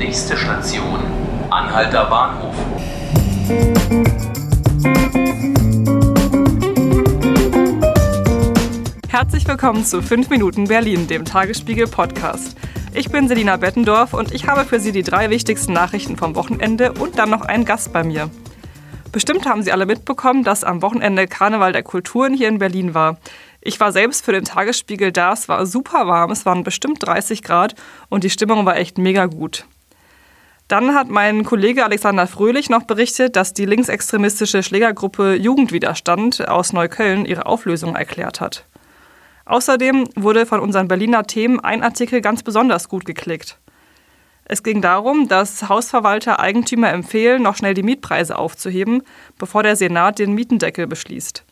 Nächste Station, Anhalter Bahnhof. Herzlich willkommen zu 5 Minuten Berlin, dem Tagesspiegel Podcast. Ich bin Selina Bettendorf und ich habe für Sie die drei wichtigsten Nachrichten vom Wochenende und dann noch einen Gast bei mir. Bestimmt haben Sie alle mitbekommen, dass am Wochenende Karneval der Kulturen hier in Berlin war. Ich war selbst für den Tagesspiegel da, es war super warm, es waren bestimmt 30 Grad und die Stimmung war echt mega gut. Dann hat mein Kollege Alexander Fröhlich noch berichtet, dass die linksextremistische Schlägergruppe Jugendwiderstand aus Neukölln ihre Auflösung erklärt hat. Außerdem wurde von unseren Berliner Themen ein Artikel ganz besonders gut geklickt. Es ging darum, dass Hausverwalter Eigentümer empfehlen, noch schnell die Mietpreise aufzuheben, bevor der Senat den Mietendeckel beschließt.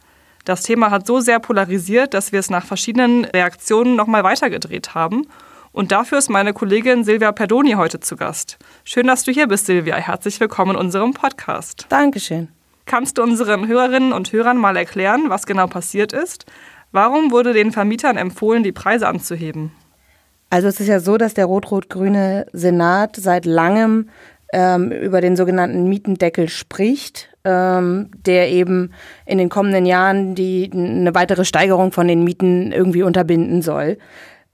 Das Thema hat so sehr polarisiert, dass wir es nach verschiedenen Reaktionen nochmal weitergedreht haben. Und dafür ist meine Kollegin Silvia Perdoni heute zu Gast. Schön, dass du hier bist, Silvia. Herzlich willkommen in unserem Podcast. Dankeschön. Kannst du unseren Hörerinnen und Hörern mal erklären, was genau passiert ist? Warum wurde den Vermietern empfohlen, die Preise anzuheben? Also es ist ja so, dass der rot-rot-grüne Senat seit langem ähm, über den sogenannten Mietendeckel spricht, ähm, der eben in den kommenden Jahren die, eine weitere Steigerung von den Mieten irgendwie unterbinden soll.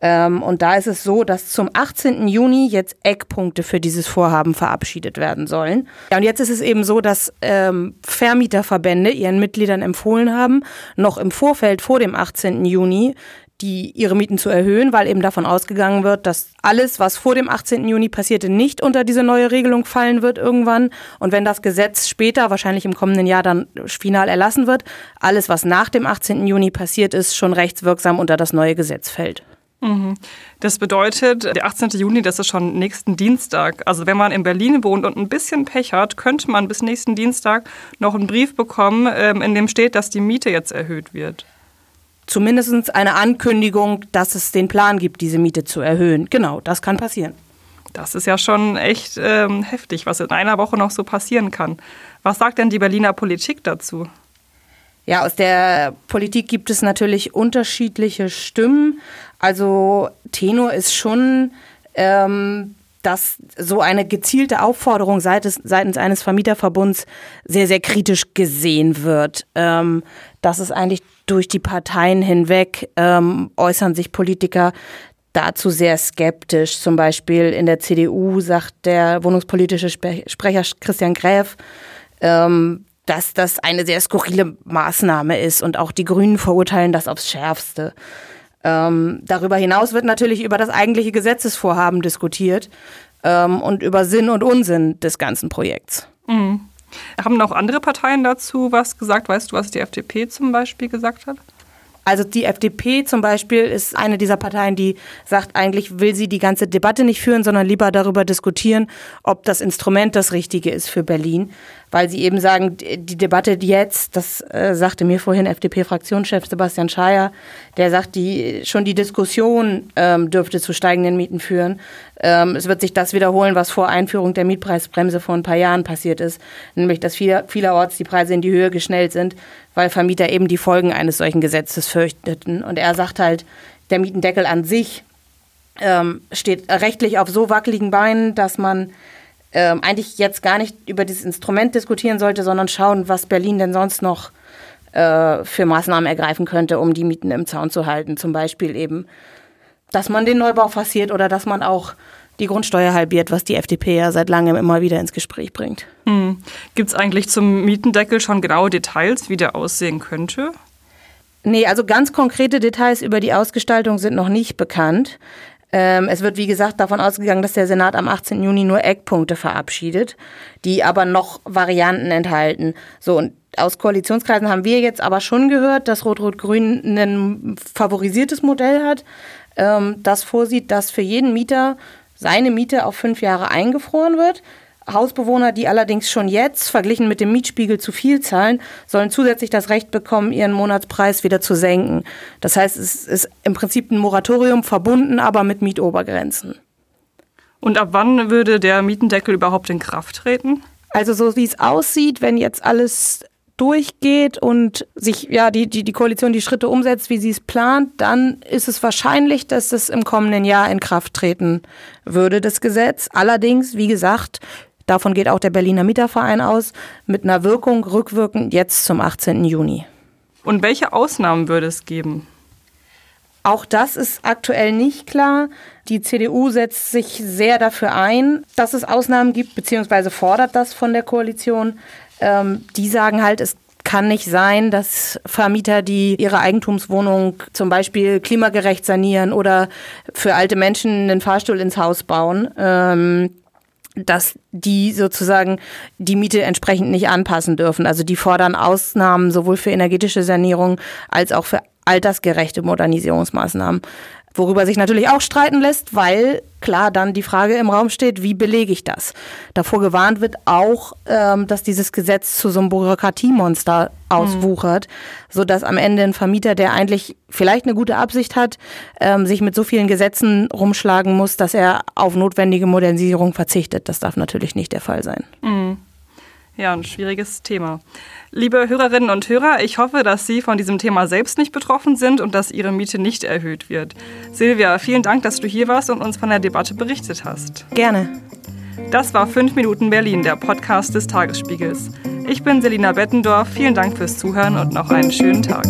Ähm, und da ist es so, dass zum 18. Juni jetzt Eckpunkte für dieses Vorhaben verabschiedet werden sollen. Ja, und jetzt ist es eben so, dass ähm, Vermieterverbände ihren Mitgliedern empfohlen haben, noch im Vorfeld vor dem 18. Juni die ihre Mieten zu erhöhen, weil eben davon ausgegangen wird, dass alles, was vor dem 18. Juni passierte, nicht unter diese neue Regelung fallen wird irgendwann. Und wenn das Gesetz später, wahrscheinlich im kommenden Jahr dann final erlassen wird, alles, was nach dem 18. Juni passiert ist, schon rechtswirksam unter das neue Gesetz fällt. Mhm. Das bedeutet, der 18. Juni, das ist schon nächsten Dienstag. Also wenn man in Berlin wohnt und ein bisschen Pech hat, könnte man bis nächsten Dienstag noch einen Brief bekommen, ähm, in dem steht, dass die Miete jetzt erhöht wird. Zumindest eine Ankündigung, dass es den Plan gibt, diese Miete zu erhöhen. Genau, das kann passieren. Das ist ja schon echt ähm, heftig, was in einer Woche noch so passieren kann. Was sagt denn die Berliner Politik dazu? Ja, aus der Politik gibt es natürlich unterschiedliche Stimmen. Also Tenor ist schon, ähm, dass so eine gezielte Aufforderung seitens, seitens eines Vermieterverbunds sehr, sehr kritisch gesehen wird. Ähm, dass es eigentlich durch die Parteien hinweg ähm, äußern sich Politiker dazu sehr skeptisch. Zum Beispiel in der CDU sagt der wohnungspolitische Sprecher Christian Gräf, ähm, dass das eine sehr skurrile Maßnahme ist und auch die Grünen verurteilen das aufs Schärfste. Ähm, darüber hinaus wird natürlich über das eigentliche Gesetzesvorhaben diskutiert ähm, und über Sinn und Unsinn des ganzen Projekts. Mhm. Haben auch andere Parteien dazu was gesagt? Weißt du, was die FDP zum Beispiel gesagt hat? Also die FDP zum Beispiel ist eine dieser Parteien, die sagt, eigentlich will sie die ganze Debatte nicht führen, sondern lieber darüber diskutieren, ob das Instrument das Richtige ist für Berlin. Weil sie eben sagen, die Debatte jetzt, das äh, sagte mir vorhin FDP-Fraktionschef Sebastian Schaier, der sagt, die, schon die Diskussion ähm, dürfte zu steigenden Mieten führen. Ähm, es wird sich das wiederholen, was vor Einführung der Mietpreisbremse vor ein paar Jahren passiert ist, nämlich dass viele, vielerorts die Preise in die Höhe geschnellt sind, weil Vermieter eben die Folgen eines solchen Gesetzes fürchteten. Und er sagt halt, der Mietendeckel an sich ähm, steht rechtlich auf so wackeligen Beinen, dass man ähm, eigentlich jetzt gar nicht über dieses Instrument diskutieren sollte, sondern schauen, was Berlin denn sonst noch äh, für Maßnahmen ergreifen könnte, um die Mieten im Zaun zu halten. Zum Beispiel eben, dass man den Neubau forciert oder dass man auch die Grundsteuer halbiert, was die FDP ja seit langem immer wieder ins Gespräch bringt. Hm. Gibt es eigentlich zum Mietendeckel schon genaue Details, wie der aussehen könnte? Nee, also ganz konkrete Details über die Ausgestaltung sind noch nicht bekannt. Ähm, es wird, wie gesagt, davon ausgegangen, dass der Senat am 18. Juni nur Eckpunkte verabschiedet, die aber noch Varianten enthalten. So, und aus Koalitionskreisen haben wir jetzt aber schon gehört, dass Rot-Rot-Grün ein favorisiertes Modell hat, ähm, das vorsieht, dass für jeden Mieter seine Miete auf fünf Jahre eingefroren wird. Hausbewohner, die allerdings schon jetzt verglichen mit dem Mietspiegel zu viel zahlen, sollen zusätzlich das Recht bekommen, ihren Monatspreis wieder zu senken. Das heißt, es ist im Prinzip ein Moratorium verbunden, aber mit Mietobergrenzen. Und ab wann würde der Mietendeckel überhaupt in Kraft treten? Also so wie es aussieht, wenn jetzt alles durchgeht und sich ja die, die, die Koalition die Schritte umsetzt, wie sie es plant, dann ist es wahrscheinlich, dass es im kommenden Jahr in Kraft treten würde, das Gesetz. Allerdings, wie gesagt, davon geht auch der Berliner Mieterverein aus, mit einer Wirkung rückwirkend jetzt zum 18. Juni. Und welche Ausnahmen würde es geben? Auch das ist aktuell nicht klar. Die CDU setzt sich sehr dafür ein, dass es Ausnahmen gibt, beziehungsweise fordert das von der Koalition. Ähm, die sagen halt, es kann nicht sein, dass Vermieter, die ihre Eigentumswohnung zum Beispiel klimagerecht sanieren oder für alte Menschen einen Fahrstuhl ins Haus bauen, ähm, dass die sozusagen die Miete entsprechend nicht anpassen dürfen. Also die fordern Ausnahmen sowohl für energetische Sanierung als auch für altersgerechte Modernisierungsmaßnahmen. Worüber sich natürlich auch streiten lässt, weil klar dann die Frage im Raum steht, wie belege ich das? Davor gewarnt wird auch, ähm, dass dieses Gesetz zu so einem Bürokratiemonster auswuchert, mhm. sodass am Ende ein Vermieter, der eigentlich vielleicht eine gute Absicht hat, ähm, sich mit so vielen Gesetzen rumschlagen muss, dass er auf notwendige Modernisierung verzichtet. Das darf natürlich nicht der Fall sein. Mhm. Ja, ein schwieriges Thema. Liebe Hörerinnen und Hörer, ich hoffe, dass Sie von diesem Thema selbst nicht betroffen sind und dass Ihre Miete nicht erhöht wird. Silvia, vielen Dank, dass du hier warst und uns von der Debatte berichtet hast. Gerne. Das war 5 Minuten Berlin, der Podcast des Tagesspiegels. Ich bin Selina Bettendorf. Vielen Dank fürs Zuhören und noch einen schönen Tag.